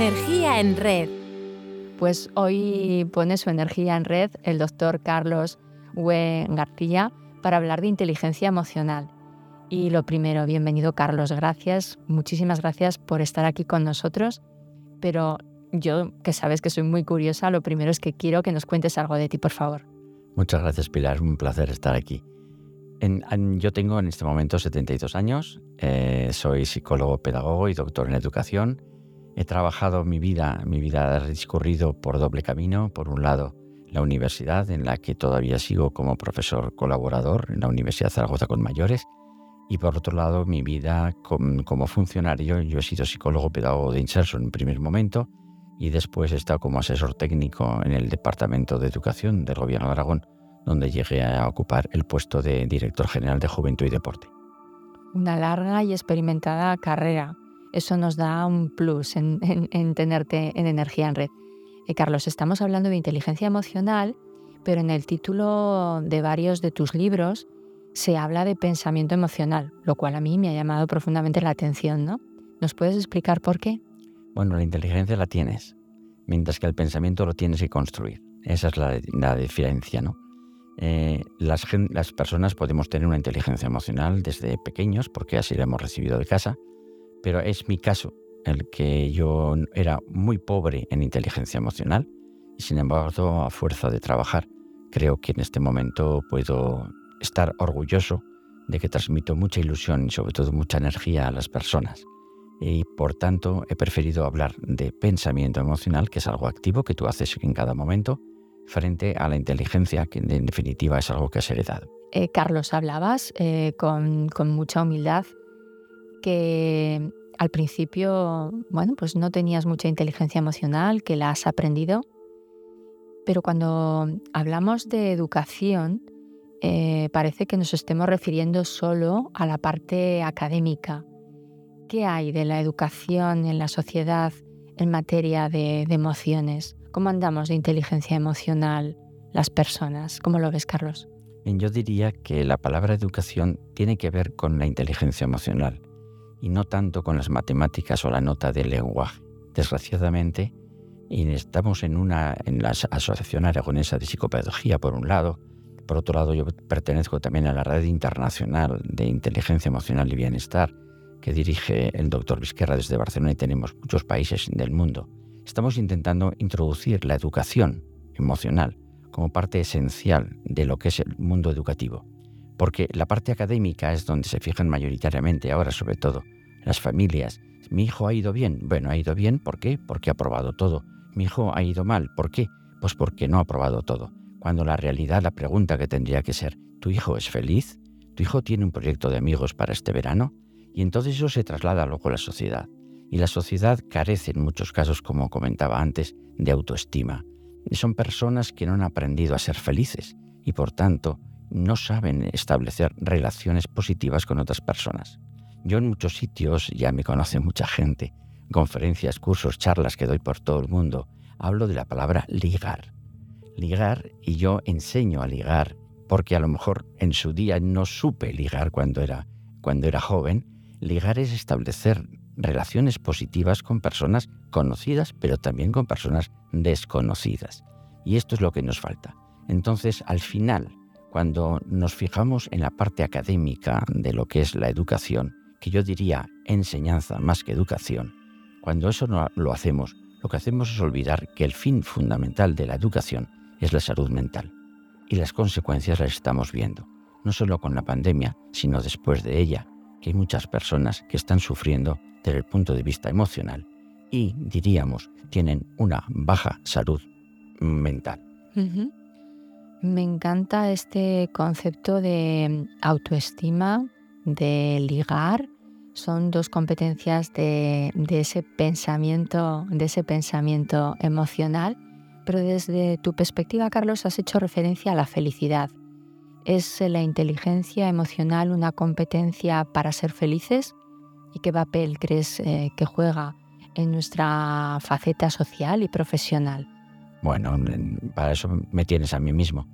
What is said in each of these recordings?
Energía en red. Pues hoy pone su energía en red el doctor Carlos Hue García para hablar de inteligencia emocional. Y lo primero, bienvenido Carlos, gracias, muchísimas gracias por estar aquí con nosotros. Pero yo, que sabes que soy muy curiosa, lo primero es que quiero que nos cuentes algo de ti, por favor. Muchas gracias, Pilar, es un placer estar aquí. yo tengo en este momento 72 años, eh, soy psicólogo, pedagogo y doctor en educación He trabajado mi vida, mi vida ha discurrido por doble camino. Por un lado, la universidad, en la que todavía sigo como profesor colaborador en la Universidad de Zaragoza con mayores. Y por otro lado, mi vida como funcionario. Yo he sido psicólogo pedagogo de Inserso en un primer momento y después he estado como asesor técnico en el Departamento de Educación del Gobierno de Aragón, donde llegué a ocupar el puesto de director general de Juventud y Deporte. Una larga y experimentada carrera eso nos da un plus en, tenerte en energía en red. Eh, Carlos, estamos hablando de inteligencia emocional, pero en el título de varios de tus libros se habla de pensamiento emocional, lo cual a mí me ha llamado profundamente la atención, ¿no? ¿Nos puedes explicar por qué? Bueno, la inteligencia la tienes, mientras que el pensamiento lo tienes que construir. Esa es la, diferencia, ¿no? Eh, las, las personas podemos tener una inteligencia emocional desde pequeños, porque así la hemos recibido de casa, pero es mi caso el que yo era muy pobre en inteligencia emocional y sin embargo a fuerza de trabajar creo que en este momento puedo estar orgulloso de que transmito mucha ilusión y sobre todo mucha energía a las personas. Y por tanto he preferido hablar de pensamiento emocional, que es algo activo que tú haces en cada momento, frente a la inteligencia, que en definitiva es algo que has heredado. Eh, Carlos, hablabas eh, con, con mucha humildad que al principio, bueno, pues no tenías mucha inteligencia emocional, que la has aprendido, pero cuando hablamos de educación, eh, parece que nos estemos refiriendo solo a la parte académica. ¿Qué hay de la educación en la sociedad en materia de, de emociones? ¿Cómo andamos de inteligencia emocional las personas? ¿Cómo lo ves, Carlos? Yo diría que la palabra educación tiene que ver con la inteligencia emocional y no tanto con las matemáticas o la nota del lenguaje. Desgraciadamente, estamos en, una, en la Asociación Aragonesa de Psicopedagogía, por un lado. Por otro lado, yo pertenezco también a la Red Internacional de Inteligencia Emocional y Bienestar, que dirige el doctor Vizquerra desde Barcelona y tenemos muchos países del mundo. Estamos intentando introducir la educación emocional como parte esencial de lo que es el mundo educativo porque la parte académica es donde se fijan mayoritariamente ahora, sobre todo, las familias. Mi hijo ha ido bien. Bueno, ha ido bien, ¿por qué? Porque ha probado todo. Mi hijo ha ido mal, ¿por qué? Pues porque no ha probado todo. Cuando la realidad, la pregunta que tendría que ser, ¿tu hijo es feliz? ¿Tu hijo tiene un proyecto de amigos para este verano? Y entonces eso se traslada luego a la sociedad. Y la sociedad carece en muchos casos, como comentaba antes, de autoestima. Son personas que no han aprendido a ser felices y por tanto no saben establecer relaciones positivas con otras personas. Yo en muchos sitios, ya me conoce mucha gente, conferencias, cursos, charlas que doy por todo el mundo, hablo de la palabra ligar. Ligar y yo enseño a ligar porque a lo mejor en su día no supe ligar cuando era, cuando era joven. Ligar es establecer relaciones positivas con personas conocidas, pero también con personas desconocidas. Y esto es lo que nos falta. Entonces, al final, cuando nos fijamos en la parte académica de lo que es la educación, que yo diría enseñanza más que educación, cuando eso no lo hacemos, lo que hacemos es olvidar que el fin fundamental de la educación es la salud mental. Y las consecuencias las estamos viendo, no solo con la pandemia, sino después de ella, que hay muchas personas que están sufriendo desde el punto de vista emocional y, diríamos, tienen una baja salud mental. Me encanta este concepto de autoestima, de ligar. Son dos competencias de, ese pensamiento, de ese pensamiento emocional. Pero desde tu perspectiva, Carlos, has hecho referencia a la felicidad. ¿Es la inteligencia emocional una competencia para ser felices? ¿Y qué papel crees eh, que juega en nuestra faceta social y profesional? Bueno, para eso me tienes a mí mismo.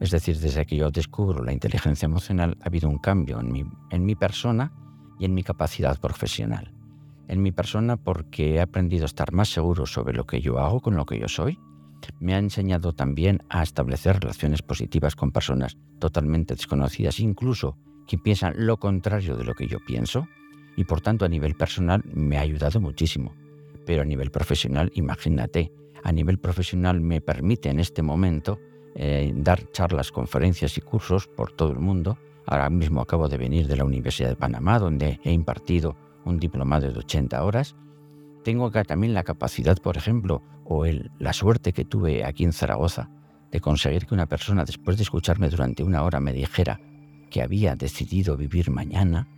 Es decir, desde que yo descubro la inteligencia emocional ha habido un cambio en mi, en mi persona y en mi capacidad profesional. En mi persona porque he aprendido a estar más seguro sobre lo que yo hago con lo que yo soy. Me ha enseñado también a establecer relaciones positivas con personas totalmente desconocidas, incluso que piensan lo contrario de lo que yo pienso. Y por tanto a nivel personal me ha ayudado muchísimo. Pero a nivel profesional, imagínate, a nivel profesional me permite en este momento eh, dar charlas, conferencias y cursos por todo el mundo. Ahora mismo acabo de venir de la Universidad de Panamá, donde he impartido un diplomado de 80 horas. Tengo acá también la capacidad, por ejemplo, o el, la suerte que tuve aquí en Zaragoza, de conseguir que una persona, después de escucharme durante una hora, me dijera que había decidido vivir mañana,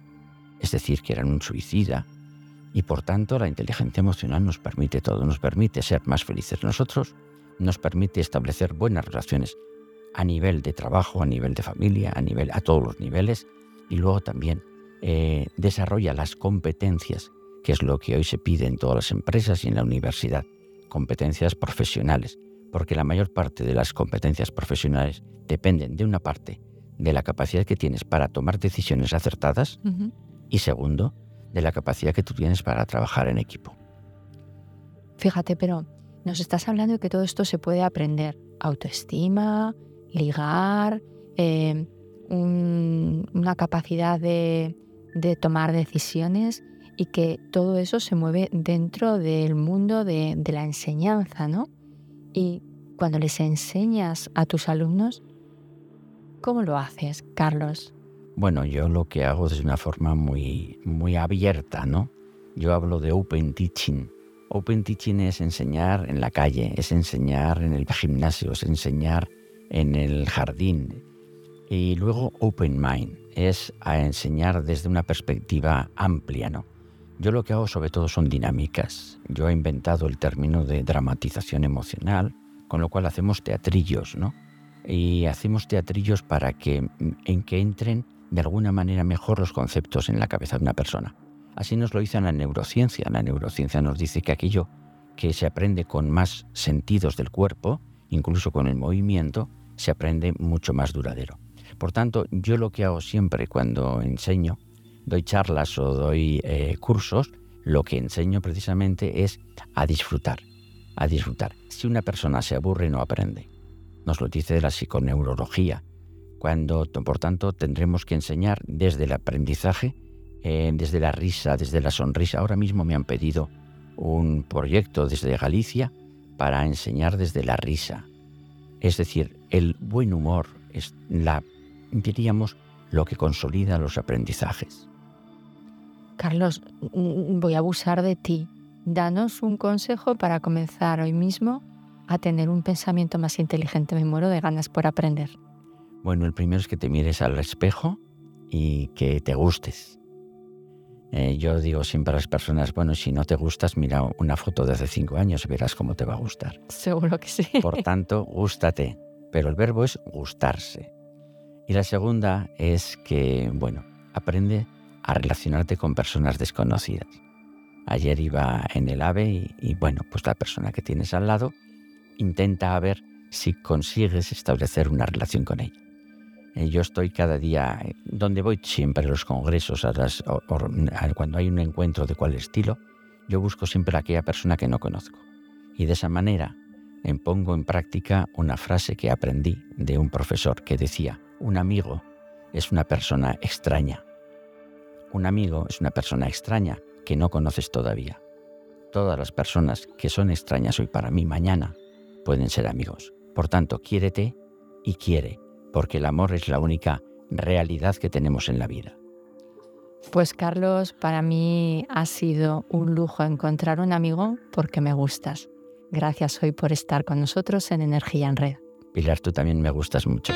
es decir, que era un suicida, y por tanto la inteligencia emocional nos permite todo, nos permite ser más felices nosotros, nos permite establecer buenas relaciones a nivel de trabajo, a nivel de familia, a nivel a todos los niveles, y luego también eh, desarrolla las competencias, que es lo que hoy se pide en todas las empresas y en la universidad, competencias profesionales, porque la mayor parte de las competencias profesionales dependen de una parte de la capacidad que tienes para tomar decisiones acertadas. Y segundo, de la capacidad que tú tienes para trabajar en equipo. Fíjate, pero nos estás hablando de que todo esto se puede aprender. Autoestima, ligar, eh, una capacidad de, de tomar decisiones y que todo eso se mueve dentro del mundo de, la enseñanza, ¿no? Y cuando les enseñas a tus alumnos, ¿cómo lo haces, Carlos? Bueno, yo lo que hago es de una forma muy, muy abierta, ¿no? Yo hablo de open teaching. Open teaching es enseñar en la calle, es enseñar en el gimnasio, es enseñar en el jardín. Y luego open mind es enseñar desde una perspectiva amplia, ¿no? Yo lo que hago sobre todo son dinámicas. Yo he inventado el término de dramatización emocional, con lo cual hacemos teatrillos, ¿no? Y hacemos teatrillos para que en que entren de alguna manera mejor los conceptos en la cabeza de una persona. Así nos lo dice la neurociencia. La neurociencia nos dice que aquello que se aprende con más sentidos del cuerpo, incluso con el movimiento, se aprende mucho más duradero. Por tanto, yo lo que hago siempre cuando enseño, doy charlas o doy eh, cursos, lo que enseño precisamente es a disfrutar, a disfrutar. Si una persona se aburre, no aprende. Nos lo dice la psiconeurología. Cuando, por tanto, tendremos que enseñar desde el aprendizaje, eh, desde la risa, desde la sonrisa. Ahora mismo me han pedido un proyecto desde Galicia para enseñar desde la risa. Es decir, el buen humor es la diríamos, lo que consolida los aprendizajes. Carlos, voy a abusar de ti. Danos un consejo para comenzar hoy mismo a tener un pensamiento más inteligente. Me muero de ganas por aprender. Bueno, el primero es que te mires al espejo y que te gustes. Eh, yo digo siempre a las personas, bueno, si no te gustas, mira una foto de hace cinco años y verás cómo te va a gustar. Seguro que sí. Por tanto, gústate. Pero el verbo es gustarse. Y la segunda es que, bueno, aprende a relacionarte con personas desconocidas. Ayer iba en el AVE y, bueno, pues la persona que tienes al lado intenta ver si consigues establecer una relación con ella. Eh, yo estoy cada día, eh, donde voy siempre a los congresos, cuando hay un encuentro de cual estilo, yo busco siempre a aquella persona que no conozco. Y de esa manera pongo en práctica una frase que aprendí de un profesor que decía, un amigo es una persona extraña. Un amigo es una persona extraña que no conoces todavía. Todas las personas que son extrañas hoy para mí mañana pueden ser amigos. Por tanto, quiérete y quiere, porque el amor es la única realidad que tenemos en la vida. Pues Carlos, para mí ha sido un lujo encontrar un amigo porque me gustas. Gracias hoy por estar con nosotros en Energía en Red. Pilar, tú también me gustas mucho.